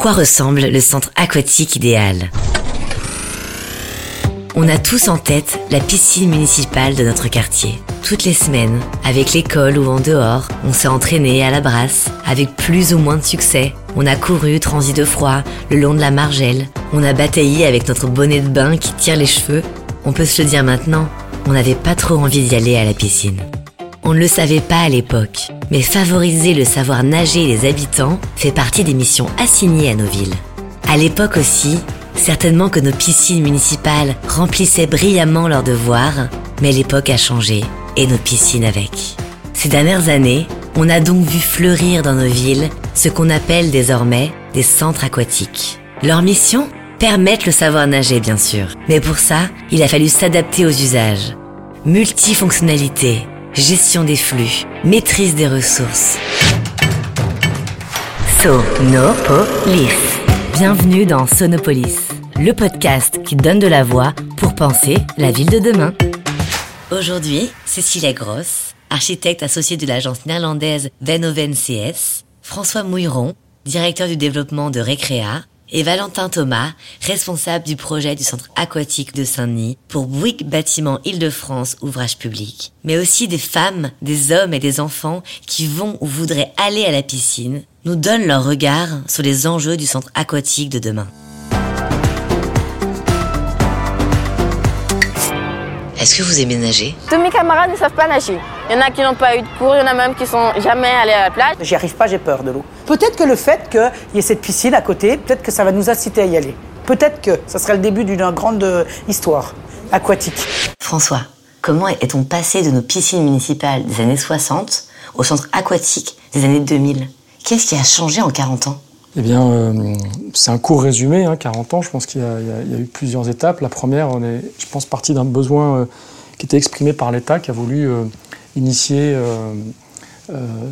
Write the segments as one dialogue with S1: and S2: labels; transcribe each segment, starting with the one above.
S1: quoi ressemble le centre aquatique idéal? On a tous en tête la piscine municipale de notre quartier. Toutes les semaines, avec l'école ou en dehors, on s'est entraîné à la brasse, avec plus ou moins de succès. On a couru, transi de froid, le long de la margelle. On a bataillé avec notre bonnet de bain qui tire les cheveux. On peut se le dire maintenant, on n'avait pas trop envie d'y aller à la piscine. On ne le savait pas à l'époque, mais favoriser le savoir nager des habitants fait partie des missions assignées à nos villes. À l'époque aussi, certainement que nos piscines municipales remplissaient brillamment leurs devoirs, mais l'époque a changé, et nos piscines avec. Ces dernières années, on a donc vu fleurir dans nos villes ce qu'on appelle désormais des centres aquatiques. Leur mission Permettre le savoir nager, bien sûr. Mais pour ça, il a fallu s'adapter aux usages. Multifonctionnalité, gestion des flux, maîtrise des ressources. Sonopolis. Bienvenue dans Sonopolis, le podcast qui donne de la voix pour penser la ville de demain. Aujourd'hui, Cécilia Gross, architecte associée de l'agence néerlandaise Venoven CS, François Mouilleron, directeur du développement de Recrea, et Valentin Thomas, responsable du projet du centre aquatique de Saint-Denis pour Bouygues Bâtiment Île-de-France Ouvrages Publics, mais aussi des femmes, des hommes et des enfants qui vont ou voudraient aller à la piscine, nous donnent leur regard sur les enjeux du centre aquatique de demain. Est-ce que vous aimez nager
S2: Tous mes camarades ne savent pas nager. Il y en a qui n'ont pas eu de cours, il y en a même qui sont jamais allés à la plage.
S3: J'y arrive pas, j'ai peur de l'eau. Peut-être que le fait qu'il y ait cette piscine à côté, peut-être que ça va nous inciter à y aller. Peut-être que ça serait le début d'une grande euh, histoire aquatique.
S1: François, comment est-on passé de nos piscines municipales des années 60 au centre aquatique des années 2000 Qu'est-ce qui a changé en 40 ans?
S4: Eh bien, euh, c'est un court résumé, 40 hein, ans. Je pense qu'il y, a eu plusieurs étapes. La première, on est, je pense, parti d'un besoin euh, qui était exprimé par l'État, qui a voulu euh, initier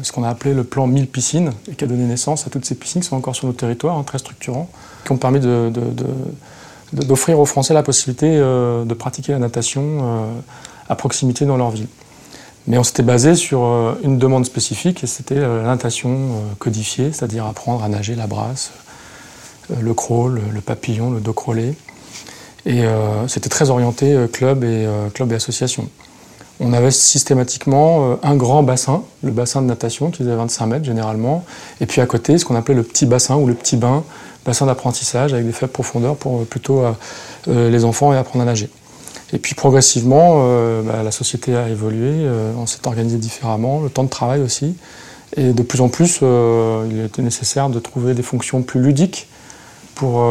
S4: ce qu'on a appelé le plan 1000 piscines, et qui a donné naissance à toutes ces piscines qui sont encore sur nos territoires, hein, très structurants, qui ont permis d'offrir aux Français la possibilité de pratiquer la natation à proximité dans leur ville. Mais on s'était basé sur euh, une demande spécifique et c'était euh, la natation euh, codifiée, c'est-à-dire apprendre à nager la brasse, le crawl, le papillon, le dos crawlé. Et c'était très orienté club et, club et association. On avait systématiquement un grand bassin, le bassin de natation qui faisait 25 mètres généralement, et puis à côté ce qu'on appelait le petit bassin ou le petit bain, bassin d'apprentissage avec des faibles profondeurs pour plutôt les enfants et apprendre à nager. Et puis progressivement, euh, bah, la société a évolué, euh, on s'est organisé différemment, le temps de travail aussi. Et de plus en plus, euh, il était nécessaire de trouver des fonctions plus ludiques pour,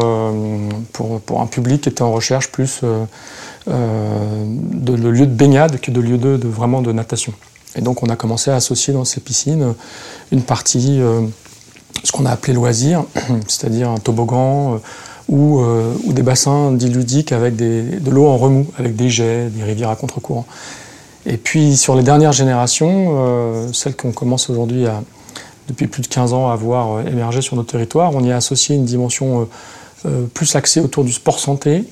S4: pour, pour, un public qui était en recherche plus de, lieux de baignade que de lieux de, vraiment de natation. Et donc on a commencé à associer dans ces piscines une partie, ce qu'on a appelé loisirs, c'est-à-dire un toboggan euh, ou, des bassins dits ludiques avec de l'eau en remous, avec des jets, des rivières à contre-courant. Et puis sur les dernières générations, euh, celles qu'on commence aujourd'hui à, depuis plus de 15 ans à voir euh, émerger sur nos territoires, on y a associé une dimension plus axée autour du sport santé,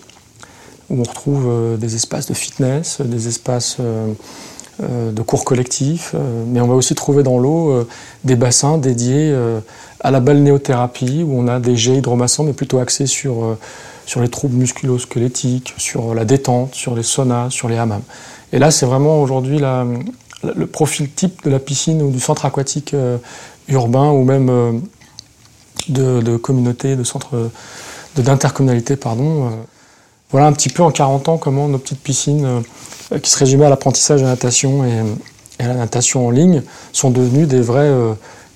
S4: où on retrouve des espaces de fitness, des espaces de cours collectifs, mais on va aussi trouver dans l'eau des bassins dédiés à la balnéothérapie, où on a des jets hydromassants, mais plutôt axés sur, euh, sur les troubles musculo-squelettiques, sur la détente, sur les saunas, sur les hammams. Et là, c'est vraiment aujourd'hui le profil type de la piscine ou du centre aquatique euh, urbain ou même euh, de, de, communauté, de centre d'intercommunalité, pardon. Voilà un petit peu en 40 ans comment nos petites piscines, qui se résumaient à l'apprentissage de la natation et, à la natation en ligne, sont devenues des vrais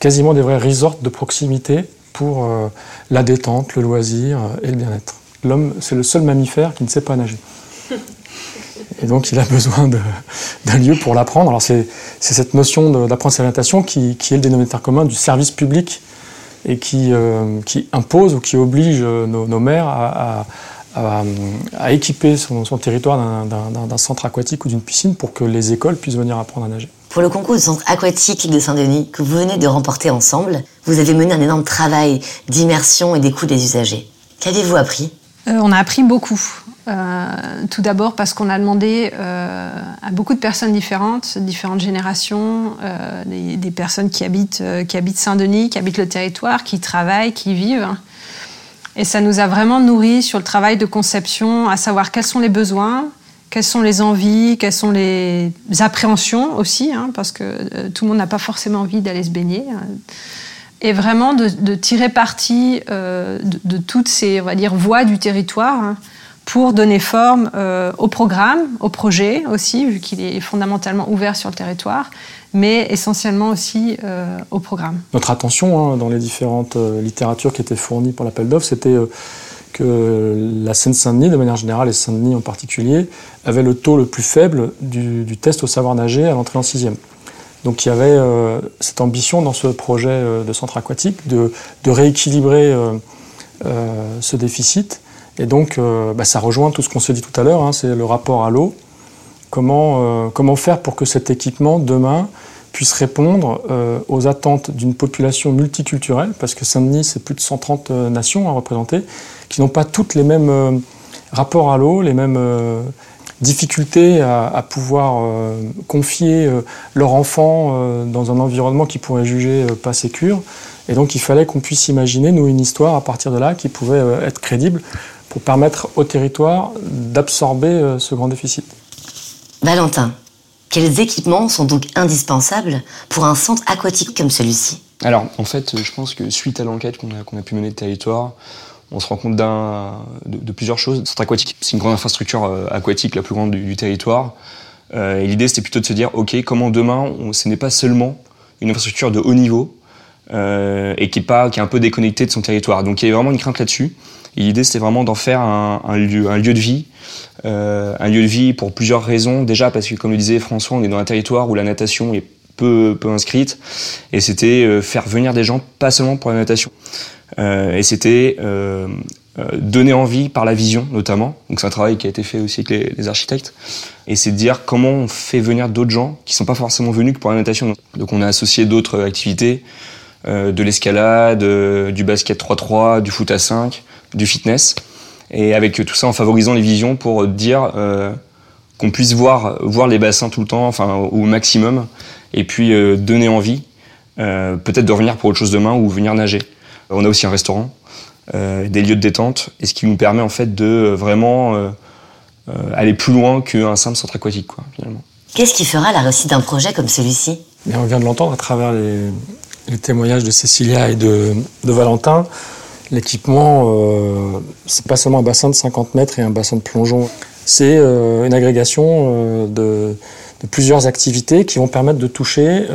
S4: quasiment des vrais resorts de proximité pour euh, la détente, le loisir euh, et le bien-être. L'homme, c'est le seul mammifère qui ne sait pas nager. Et donc, il a besoin d'un lieu pour l'apprendre. Alors, c'est cette notion d'apprentissage natation qui, qui, est le dénominateur commun du service public et qui, euh, qui impose ou qui oblige nos, nos maires à, à, à, équiper son, son territoire d'un centre aquatique ou d'une piscine pour que les écoles puissent venir apprendre à nager.
S1: Pour le concours du centre aquatique de Saint-Denis que vous venez de remporter ensemble, vous avez mené un énorme travail d'immersion et d'écoute des usagers. Qu'avez-vous appris?
S5: Euh, On a appris beaucoup. Euh, tout d'abord parce qu'on a demandé euh, à beaucoup de personnes différentes, différentes générations, des, des, personnes qui habitent, habitent Saint-Denis, qui habitent le territoire, qui travaillent, qui vivent, Et ça nous a vraiment nourri sur le travail de conception, à savoir quels sont les besoins, quelles sont les envies, quelles sont les appréhensions aussi, hein, parce que euh, tout le monde n'a pas forcément envie d'aller se baigner. Hein. Et vraiment de, tirer parti euh, de, toutes ces, on va dire, voies du territoire hein, pour donner forme euh, au programme, au projet aussi, vu qu'il est fondamentalement ouvert sur le territoire, mais essentiellement aussi au programme.
S4: Notre attention dans les différentes littératures qui étaient fournies pour l'appel d'offres, c'était que la Seine-Saint-Denis, de manière générale, et Saint-Denis en particulier, avait le taux le plus faible du, test au savoir nager à l'entrée en sixième. Donc il y avait euh, cette ambition dans ce projet euh, de centre aquatique de, rééquilibrer euh, ce déficit. Et donc bah, ça rejoint tout ce qu'on se dit tout à l'heure, hein, c'est le rapport à l'eau. Comment, comment faire pour que cet équipement, demain, puisse répondre aux attentes d'une population multiculturelle, parce que Saint-Denis, c'est plus de 130 nations à représenter, qui n'ont pas toutes les mêmes euh, rapports à l'eau, les mêmes euh, difficultés à, pouvoir euh, confier leur enfant dans un environnement qui pourrait juger pas sécure. Et donc il fallait qu'on puisse imaginer, nous, une histoire à partir de là qui pouvait être crédible pour permettre au territoire d'absorber ce grand déficit.
S1: Valentin, quels équipements sont donc indispensables pour un centre aquatique comme celui-ci?
S6: Alors, en fait, je pense que suite à l'enquête qu'on a, a, pu mener de territoire, on se rend compte de, plusieurs choses. Centre aquatique, c'est une grande infrastructure euh, aquatique, la plus grande du, territoire. Euh, et l'idée, c'était plutôt de se dire, OK, comment demain, ce n'est pas seulement une infrastructure de haut niveau euh, et qui est, pas, qui est un peu déconnectée de son territoire. Donc il y avait vraiment une crainte là-dessus. Et l'idée, c'était vraiment d'en faire un, lieu, un lieu de vie. un lieu de vie pour plusieurs raisons. Déjà parce que, comme le disait François, on est dans un territoire où la natation est peu, peu inscrite. Et c'était faire venir des gens, pas seulement pour la natation. Euh, et c'était euh, euh, donner envie par la vision notamment. Donc c'est un travail qui a été fait aussi avec les, architectes. Et c'est de dire comment on fait venir d'autres gens qui sont pas forcément venus que pour la natation. Donc on a associé d'autres activités, de l'escalade, du basket 3-3, du foot à 5, du fitness. Et avec tout ça en favorisant les visions pour dire qu'on puisse voir, voir les bassins tout le temps, enfin au maximum, et puis donner envie, peut-être de revenir pour autre chose demain ou venir nager. On a aussi un restaurant, euh, des lieux de détente, et ce qui nous permet en fait de euh, vraiment euh, aller plus loin qu'un simple centre aquatique, quoi, finalement.
S1: Qu'est-ce qui fera la réussite d'un projet comme celui-ci?
S4: On vient de l'entendre à travers les, témoignages de Cécilia et de, Valentin. L'équipement, euh, c'est pas seulement un bassin de 50 mètres et un bassin de plongeon. C'est une agrégation de, de, plusieurs activités qui vont permettre de toucher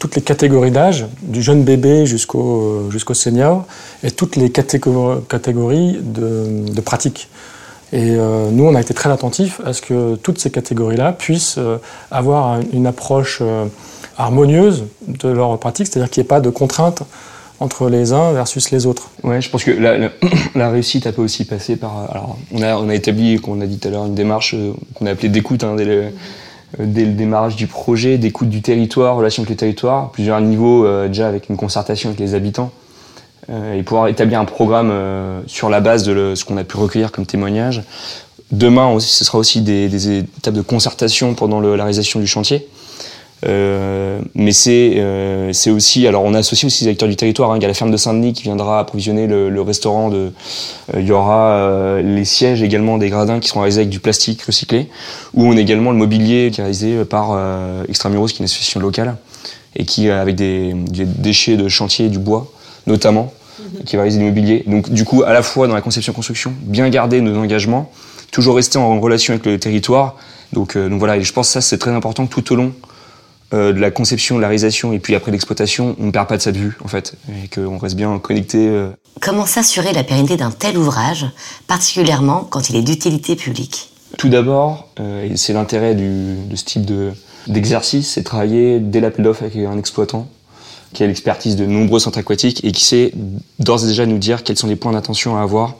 S4: toutes les catégories d'âge, du jeune bébé jusqu'au senior, et toutes les catégories de, de pratiques. Et euh, nous, on a été très attentifs à ce que toutes ces catégories-là puissent euh, avoir une approche euh, harmonieuse de leur pratique, c'est-à-dire qu'il n'y ait pas de contraintes entre les uns versus les autres.
S6: Ouais, je pense que la, réussite a peut aussi passer par. Alors, on a, établi, comme on a dit tout à l'heure, une démarche qu'on a appelée d'écoute hein, euh, dès le démarrage du projet, d'écoute du territoire, relation avec le territoire, plusieurs niveaux euh, déjà avec une concertation avec les habitants, euh, et pouvoir établir un programme sur la base de ce qu'on a pu recueillir comme témoignage. Demain, ce sera aussi des, étapes de concertation pendant la réalisation du chantier. Euh, mais c'est euh, c'est aussi alors on associe aussi les acteurs du territoire. Hein. Il y a la ferme de Saint-Denis qui viendra approvisionner le, le restaurant. De, euh, il y aura les sièges également des gradins qui seront réalisés avec du plastique recyclé. Ou on a également le mobilier qui est réalisé par Extramuros, qui est une association locale et qui avec des, des déchets de chantier du bois notamment mhm. qui va réaliser du mobilier. Donc du coup à la fois dans la conception construction bien garder nos engagements, toujours rester en relation avec le territoire. Donc, donc voilà et je pense que ça c'est très important tout au long euh, de la conception, de la réalisation et puis après l'exploitation, on ne perd pas de cette vue en fait et qu'on reste bien connecté. Euh.
S1: Comment s'assurer la pérennité d'un tel ouvrage, particulièrement quand il est d'utilité publique?
S6: Tout d'abord, euh, et c'est l'intérêt de ce type d'exercice, c'est travailler dès l'appel d'offres avec un exploitant qui a l'expertise de nombreux centres aquatiques et qui sait d'ores et déjà nous dire quels sont les points d'attention à avoir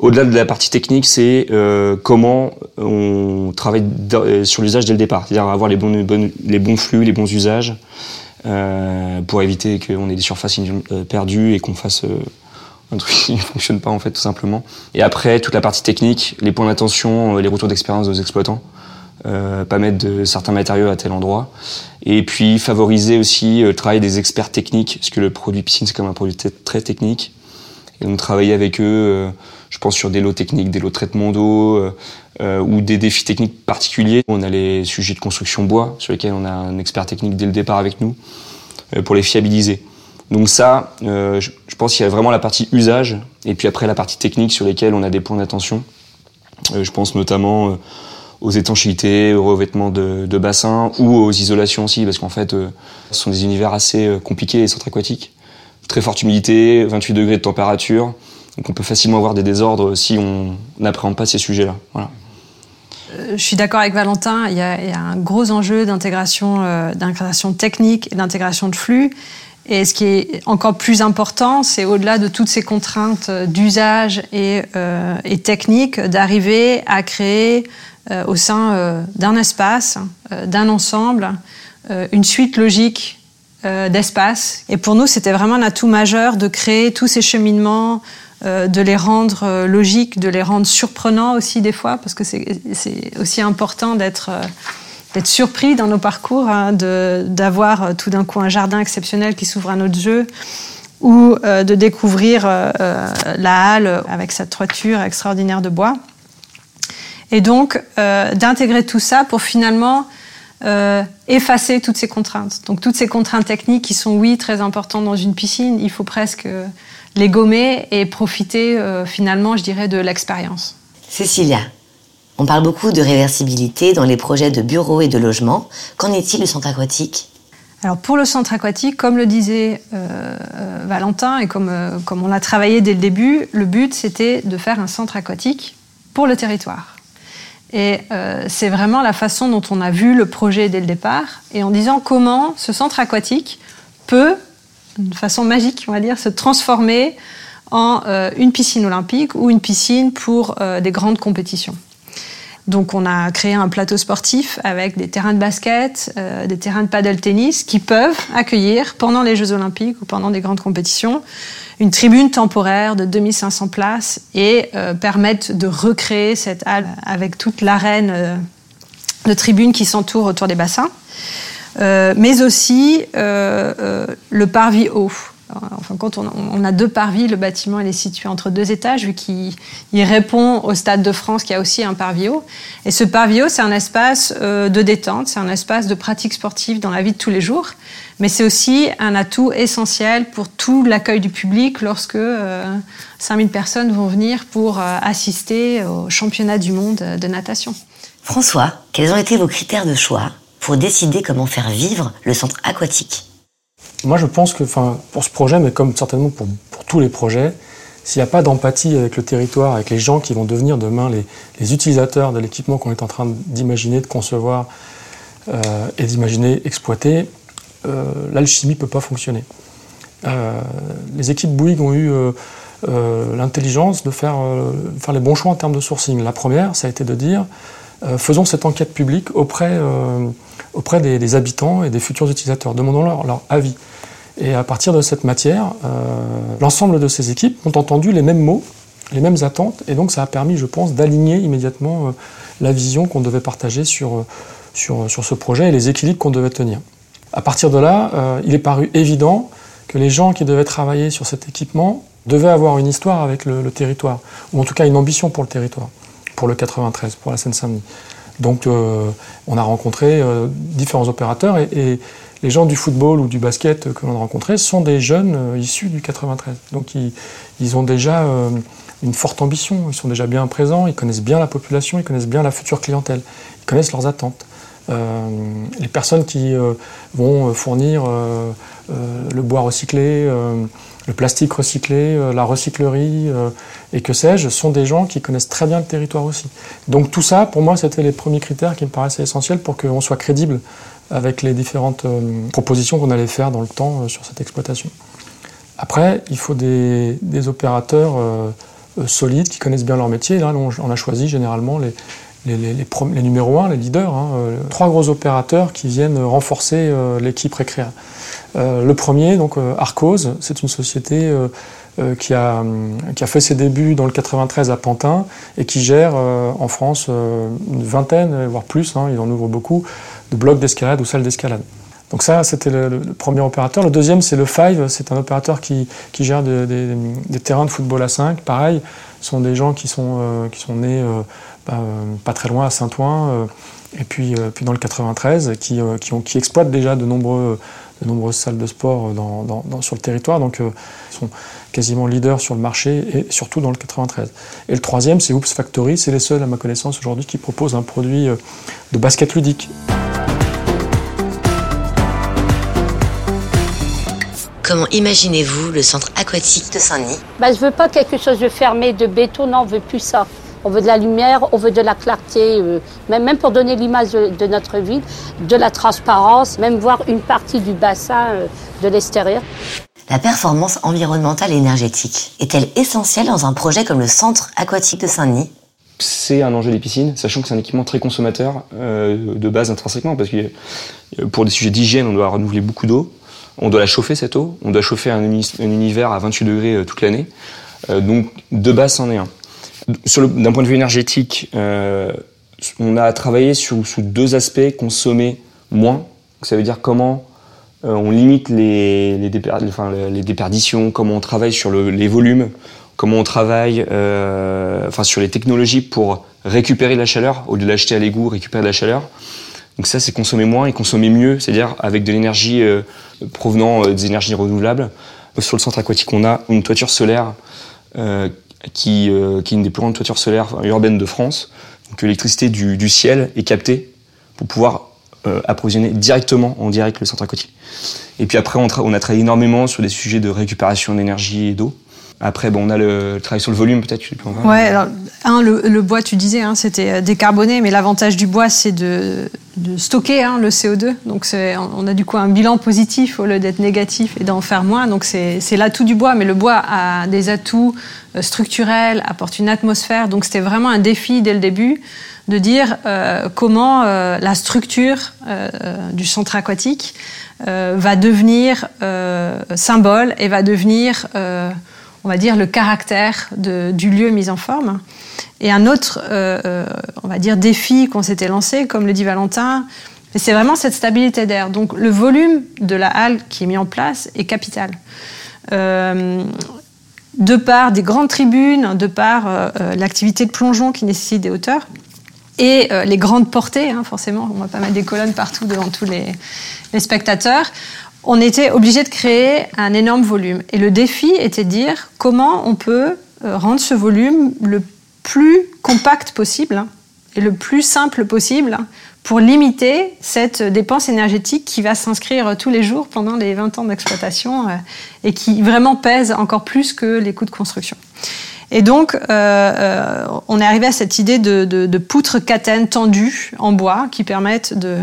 S6: au-delà de la partie technique, c'est euh, comment on travaille euh, sur l'usage dès le départ, c'est-à-dire avoir les bons, flux, les bons usages, euh, pour éviter qu'on ait des surfaces perdues et qu'on fasse un truc qui ne fonctionne pas en fait tout simplement. Et après, toute la partie technique, les points d'attention, les retours d'expérience aux exploitants, pas mettre de certains matériaux à tel endroit. Et puis favoriser aussi le travail des experts techniques, parce que le produit piscine c'est comme un produit très technique Et donc travailler avec eux, je pense sur des lots techniques, des lots de traitement d'eau ou des défis techniques particuliers. On a les sujets de construction bois sur lesquels on a un expert technique dès le départ avec nous pour les fiabiliser. Donc ça, je, pense qu'il y a vraiment la partie usage et puis après la partie technique sur lesquelles on a des points d'attention. je pense notamment aux étanchéités, aux revêtements de, bassins ou aux isolations aussi, parce qu'en fait, euh, ce sont des univers assez euh, compliqués, les centres aquatiques. Très forte humidité, 28 degrés de température, donc on peut facilement avoir des désordres si on n'appréhende pas ces sujets-là. Voilà.
S5: Euh, je suis d'accord avec Valentin, il y, a, un gros enjeu d'intégration d'intégration technique et d'intégration de flux. Et ce qui est encore plus important, c'est au-delà de toutes ces contraintes d'usage et, euh, et techniques, d'arriver à créer euh, au sein euh, d'un espace, euh, d'un ensemble, une suite logique d'espace. Et pour nous, c'était vraiment un atout majeur de créer tous ces cheminements, de les rendre logiques, de les rendre surprenants aussi des fois, parce que c'est aussi important d'être surpris dans nos parcours, hein, d'avoir tout d'un coup un jardin exceptionnel qui s'ouvre à notre jeu, ou de découvrir la halle avec sa toiture extraordinaire de bois. Et donc, euh, d'intégrer tout ça pour finalement euh, effacer toutes ces contraintes. Donc, toutes ces contraintes techniques qui sont, oui, très importantes dans une piscine, il faut presque les gommer et profiter euh, finalement, je dirais, de l'expérience.
S1: Cécilia, on parle beaucoup de réversibilité dans les projets de bureaux et de logement. Qu'en est-il du centre aquatique?
S5: Alors pour le centre aquatique, comme le disait euh, euh Valentin et comme, euh, comme on l'a travaillé dès le début, le but c'était de faire un centre aquatique pour le territoire. Et euh, c'est vraiment la façon dont on a vu le projet dès le départ, et en disant comment ce centre aquatique peut, de façon magique, on va dire, se transformer en euh, une piscine olympique ou une piscine pour euh, des grandes compétitions. Donc on a créé un plateau sportif avec des terrains de basket, euh, des terrains de paddle tennis qui peuvent accueillir pendant les Jeux olympiques ou pendant des grandes compétitions une tribune temporaire de 2500 places et euh, permettre de recréer cette halle avec toute l'arène euh, de tribunes qui s'entourent autour des bassins. mais aussi le parvis haut. Enfin, quand on, a deux parvis, le bâtiment est situé entre deux étages, vu qu'il répond au Stade de France qui a aussi un parvio. Et ce parvio, c'est un espace euh, de détente, c'est un espace de pratique sportive dans la vie de tous les jours, mais c'est aussi un atout essentiel pour tout l'accueil du public lorsque 5000 euh, personnes vont venir pour euh, assister au championnat du monde de natation.
S1: François, quels ont été vos critères de choix pour décider comment faire vivre le centre aquatique?
S4: Moi, je pense que pour ce projet, mais comme certainement pour, tous les projets, s'il n'y a pas d'empathie avec le territoire, avec les gens qui vont devenir demain les, utilisateurs de l'équipement qu'on est en train d'imaginer, de concevoir euh, et d'imaginer exploiter, euh, l'alchimie ne peut pas fonctionner. Euh, les équipes Bouygues ont eu l'intelligence de faire, faire les bons choix en termes de sourcing. La première, ça a été de dire faisons cette enquête publique auprès auprès des, habitants et des futurs utilisateurs. Demandons-leur leur avis. Et à partir de cette matière, euh, l'ensemble de ces équipes ont entendu les mêmes mots, les mêmes attentes, et donc ça a permis, je pense, d'aligner immédiatement euh, la vision qu'on devait partager sur, euh, sur, sur, ce projet et les équilibres qu'on devait tenir. À partir de là, il est paru évident que les gens qui devaient travailler sur cet équipement devaient avoir une histoire avec le, territoire, ou en tout cas une ambition pour le territoire, pour le 93, pour la Seine-Saint-Denis. Donc on a rencontré différents opérateurs et, les gens du football ou du basket que l'on a rencontrés sont des jeunes euh, issus du 93. Donc ils, ont déjà une forte ambition, ils sont déjà bien présents, ils connaissent bien la population, ils connaissent bien la future clientèle, ils connaissent leurs attentes. les personnes qui vont fournir le bois recyclé, le plastique recyclé, euh, la recyclerie euh, et que sais-je, sont des gens qui connaissent très bien le territoire aussi. Donc tout ça, pour moi, c'était les premiers critères qui me paraissaient essentiels pour qu'on soit crédible avec les différentes euh, propositions qu'on allait faire dans le temps sur cette exploitation. Après, il faut des, opérateurs solides qui connaissent bien leur métier. Là, on a choisi généralement les, les, numéros 1, les leaders, hein, trois gros opérateurs qui viennent renforcer l'équipe récréa. Euh, le premier, donc euh, Arcos, c'est une société euh, qui a, fait ses débuts dans le 93 à Pantin et qui gère en France une vingtaine, voire plus, hein, il en ouvre beaucoup, de blocs d'escalade ou salles d'escalade. Donc ça, c'était le, premier opérateur. Le deuxième, c'est le Five. C'est un opérateur qui, gère des, terrains de football à 5. Pareil, ce sont des gens qui sont, euh, qui sont nés euh, bah, pas très loin à Saint-Ouen, et puis, puis dans le 93, qui, qui, qui exploitent déjà de nombreux de nombreuses salles de sport sur le territoire. Donc, ils sont quasiment leaders sur le marché et surtout dans le 93. Et le troisième, c'est Oops Factory. C'est les seuls, à ma connaissance, aujourd'hui qui proposent un produit de basket ludique.
S1: Comment imaginez-vous le centre aquatique de Saint-Denis
S7: bah, Je ne veux pas quelque chose de fermé, de béton, non, on ne veut plus ça. On veut de la lumière, on veut de la clarté, euh, même, pour donner l'image de, notre ville, de la transparence, même voir une partie du bassin euh, de l'extérieur.
S1: La performance environnementale et énergétique est-elle essentielle dans un projet comme le centre aquatique de Saint-Denis?
S6: C'est un enjeu des piscines, sachant que c'est un équipement très consommateur euh, de base intrinsèquement, parce que pour des sujets d'hygiène, on doit renouveler beaucoup d'eau. On doit la chauffer cette eau, on doit chauffer un, univers à 28 degrés euh, toute l'année. Euh, donc de base, c'en est un. D'un point de vue énergétique, euh, on a travaillé sur, sous deux aspects, consommer moins. Ça veut dire comment on limite les, déperditions, comment on travaille sur les volumes, comment on travaille enfin, sur les technologies pour récupérer de la chaleur, au lieu de l'acheter à l'égout, récupérer de la chaleur. Donc ça, c'est consommer moins et consommer mieux, c'est-à-dire avec de l'énergie euh, provenant euh, des énergies renouvelables. Sur le centre aquatique, on a une toiture solaire euh, qui, est une des plus grandes toitures solaires urbaines de France. Donc l'électricité du, ciel est captée pour pouvoir approvisionner directement en direct le centre aquatique. Et puis après, on, on, a travaillé énormément sur des sujets de récupération d'énergie et d'eau. Après, bon, on a le, travail sur le volume, peut-être.
S5: Ouais, alors, un, le, bois, tu disais, hein, c'était euh, décarboné, mais l'avantage du bois, c'est de, stocker hein, le CO2. Donc, on a du coup un bilan positif au lieu d'être négatif et d'en faire moins. Donc, c'est l'atout du bois, mais le bois a des atouts euh, structurels, apporte une atmosphère. Donc, c'était vraiment un défi dès le début de dire euh, comment la structure du centre aquatique va devenir symbole et va devenir on va dire, le caractère du lieu mis en forme. Et un autre, euh, euh, on va dire, défi qu'on s'était lancé, comme le dit Valentin, c'est vraiment cette stabilité d'air. Donc le volume de la halle qui est mis en place est capital. Euh, de par des grandes tribunes, de par l'activité de plongeon qui nécessite des hauteurs, et les grandes portées, hein, forcément, on va pas mettre des colonnes partout devant tous les spectateurs, on était obligé de créer un énorme volume. Et le défi était de dire comment on peut euh, rendre ce volume le plus compact possible hein, et le plus simple possible pour limiter cette dépense énergétique qui va s'inscrire tous les jours pendant les 20 ans d'exploitation euh, et qui vraiment pèse encore plus que les coûts de construction. Et donc, euh, on est arrivé à cette idée de, poutres catènes tendues en bois qui permettent de,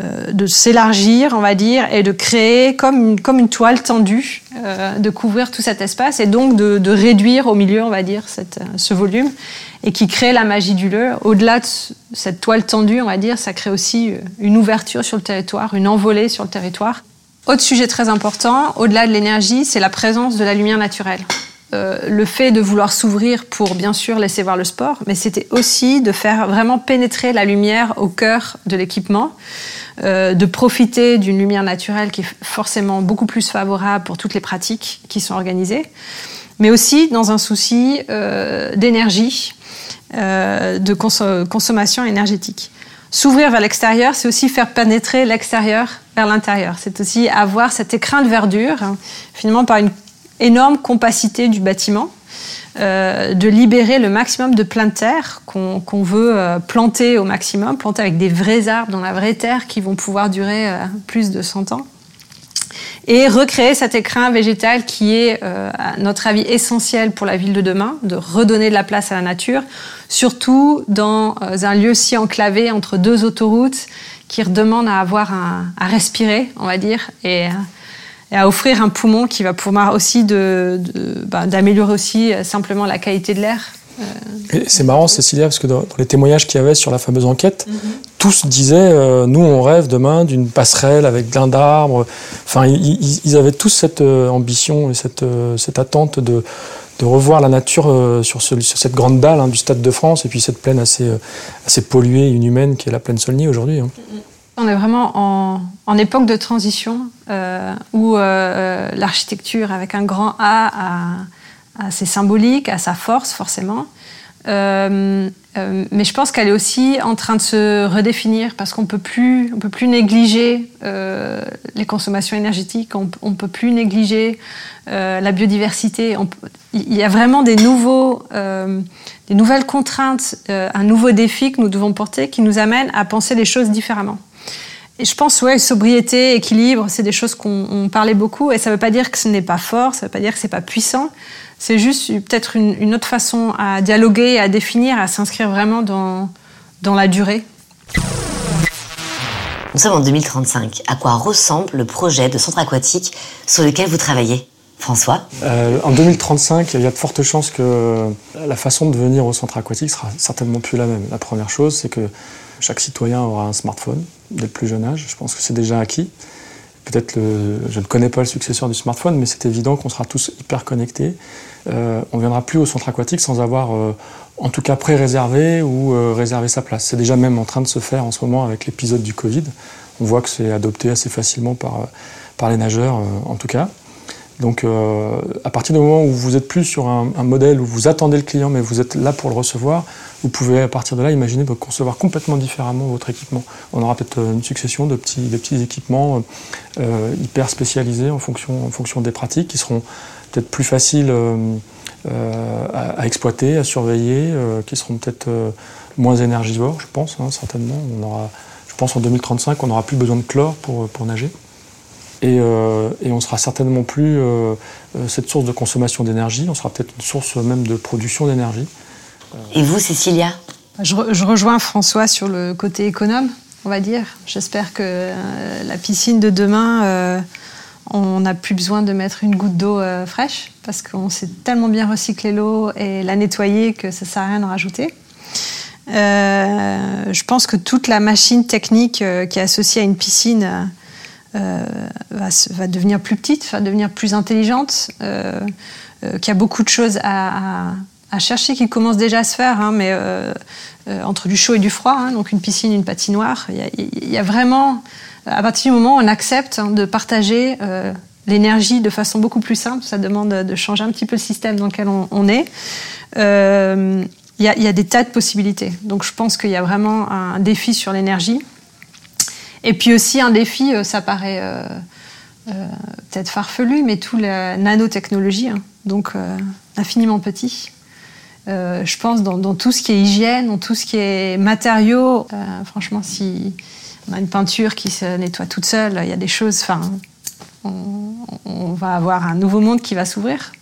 S5: euh, de s'élargir, on va dire, et de créer comme une, toile tendue, euh, de couvrir tout cet espace et donc de, réduire au milieu, on va dire, euh, ce volume et qui crée la magie du lieu. Au-delà de cette toile tendue, on va dire, ça crée aussi une ouverture sur le territoire, une envolée sur le territoire. Autre sujet très important, au-delà de l'énergie, c'est la présence de la lumière naturelle. Le fait de vouloir s'ouvrir pour bien sûr laisser voir le sport, mais c'était aussi de faire vraiment pénétrer la lumière au cœur de l'équipement. Euh, de profiter d'une lumière naturelle qui est forcément beaucoup plus favorable pour toutes les pratiques qui sont organisées, mais aussi dans un souci euh, d'énergie, euh, de consommation énergétique. S'ouvrir vers l'extérieur, c'est aussi faire pénétrer l'extérieur vers l'intérieur. C'est aussi avoir cet écrin de verdure, hein, finalement par une énorme compacité du bâtiment, euh, de libérer le maximum de plein de terre qu'on veut euh, planter au maximum, planter avec des vrais arbres dans la vraie terre qui vont pouvoir durer euh, plus de 100 ans. Et recréer cet écrin végétal qui est, à notre avis, essentiel pour la ville de demain, de redonner de la place à la nature, surtout dans un lieu si enclavé entre deux autoroutes qui redemande à avoir à respirer, on va dire, et et à offrir un poumon qui va pouvoir aussi bah, d'améliorer aussi euh, simplement la qualité de l'air.
S4: Euh. C'est marrant, Cécilia, parce que dans, les témoignages qu'il y avait sur la fameuse enquête, mhm. tous disaient euh, Nous, on rêve demain d'une passerelle avec plein d'arbres. Enfin, ils, avaient tous cette ambition et cette, cette attente de, de, revoir la nature sur, sur, cette grande dalle hein, du Stade de France et puis cette plaine assez, assez polluée, inhumaine qui est la plaine Saulny aujourd'hui. Hein.
S5: On est vraiment en, époque de transition euh, où euh, l'architecture avec un grand A a, ses symboliques, a sa force forcément. Euh, euh, mais je pense qu'elle est aussi en train de se redéfinir parce qu'on on peut plus négliger euh, les consommations énergétiques, on, on peut plus négliger euh, la biodiversité. Il y a vraiment des nouveaux, euh, des nouvelles contraintes, euh, un nouveau défi que nous devons porter qui nous amène à penser les choses différemment. Et je pense, ouais, sobriété, équilibre, c'est des choses qu'on parlait beaucoup. Et ça ne veut pas dire que ce n'est pas fort, ça ne veut pas dire que ce n'est pas puissant. C'est juste peut-être une, une, autre façon à dialoguer, à définir, à s'inscrire vraiment dans, dans la durée.
S1: Nous sommes en 2035. À quoi ressemble le projet de centre aquatique sur lequel vous travaillez? François?
S4: Euh, En 2035, il y a de fortes chances que la façon de venir au centre aquatique sera certainement plus la même. La première chose, c'est que chaque citoyen aura un smartphone dès le plus jeune âge. Je pense que c'est déjà acquis. Peut-être je ne connais pas le successeur du smartphone, mais c'est évident qu'on sera tous hyper connectés. Euh, on ne viendra plus au centre aquatique sans avoir, euh, en tout cas, pré-réservé ou euh, réservé sa place. C'est déjà même en train de se faire en ce moment avec l'épisode du Covid. On voit que c'est adopté assez facilement par, par les nageurs, en tout cas. Donc, euh, à partir du moment où vous êtes plus sur un, modèle où vous attendez le client, mais vous êtes là pour le recevoir, vous pouvez à partir de là imaginer concevoir complètement différemment votre équipement. On aura peut-être une succession de petits, de équipements euh, hyper spécialisés en fonction, des pratiques qui seront peut-être plus faciles euh, à, exploiter, à surveiller, euh, qui seront peut-être euh, moins énergivores, je pense, hein, certainement. On aura, je pense en 2035, on n'aura plus besoin de chlore pour nager. Et, euh, et, on sera certainement plus euh, cette source de consommation d'énergie, on sera peut-être une source même de production d'énergie.
S1: Et vous, Cécilia?
S5: Je, je, rejoins François sur le côté économe, on va dire. J'espère que euh, la piscine de demain, euh, on n'a plus besoin de mettre une goutte d'eau euh, fraîche, parce qu'on sait tellement bien recycler l'eau et la nettoyer que ça ne sert à rien d'en rajouter. je pense que toute la machine technique qui est associée à une piscine euh, va, va, devenir plus petite, va devenir plus intelligente, euh, euh, qu'il y a beaucoup de choses à, chercher qui commencent déjà à se faire, hein, mais entre du chaud et du froid, hein, donc une piscine, une patinoire, il y a, vraiment, à partir du moment où on accepte hein, de partager l'énergie de façon beaucoup plus simple, ça demande de changer un petit peu le système dans lequel on, est. Euh, il y, a, des tas de possibilités. Donc je pense qu'il y a vraiment un défi sur l'énergie. Et puis aussi un défi, ça paraît euh, euh, peut-être farfelu, mais tout la nanotechnologie, hein, donc euh, infiniment petit. Euh, je pense dans, tout ce qui est hygiène, dans tout ce qui est matériaux. franchement, si on a une peinture qui se nettoie toute seule, il y a des choses. Enfin, on va avoir un nouveau monde qui va s'ouvrir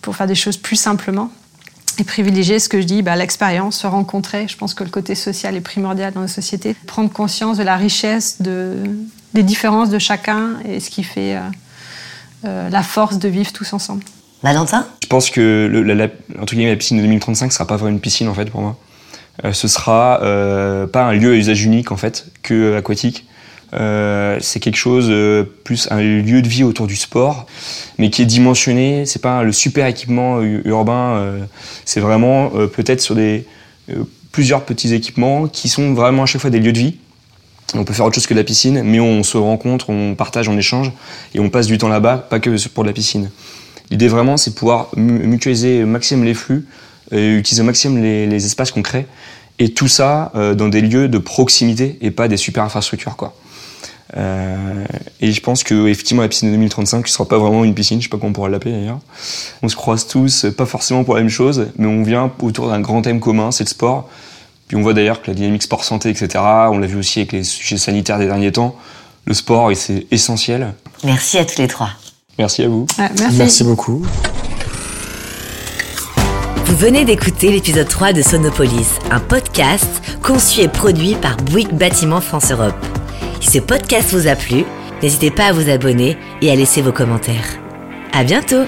S5: pour faire des choses plus simplement et privilégier ce que je dis, bah, l'expérience, se rencontrer. Je pense que le côté social est primordial dans nos sociétés. Prendre conscience de la richesse, de, des différences de chacun et ce qui fait euh, euh, la force de vivre tous ensemble.
S1: Valentin?
S6: Je pense que le, la, la, entre guillemets, la piscine de 2035 ne sera pas vraiment une piscine en fait pour moi. Euh, ce sera euh, pas un lieu à usage unique en fait que aquatique. Euh, c'est quelque chose euh, plus un lieu de vie autour du sport, mais qui est dimensionné. C'est pas le super équipement urbain. Euh, c'est vraiment peut-être sur des plusieurs petits équipements qui sont vraiment à chaque fois des lieux de vie. On peut faire autre chose que la piscine, mais on se rencontre, on partage, on échange et on passe du temps là-bas, pas que pour la piscine. L'idée vraiment, c'est pouvoir mutualiser au maximum les flux, utiliser au maximum les, les espaces qu'on crée, et tout ça dans des lieux de proximité et pas des super infrastructures, quoi. Euh, et je pense que effectivement la piscine de 2035 ne sera pas vraiment une piscine, je sais pas comment on pourra l'appeler d'ailleurs. On se croise tous, pas forcément pour la même chose, mais on vient autour d'un grand thème commun, c'est le sport. Puis on voit d'ailleurs que la dynamique sport santé, etc. On l'a vu aussi avec les sujets sanitaires des derniers temps. Le sport, c'est essentiel.
S1: Merci à tous les trois.
S6: Merci à vous.
S5: Merci.
S4: merci beaucoup.
S1: Vous venez d'écouter l'épisode 3 de Sonopolis, un podcast conçu et produit par Bouygues Bâtiment France Europe. Si ce podcast vous a plu, n'hésitez pas à vous abonner et à laisser vos commentaires. À bientôt!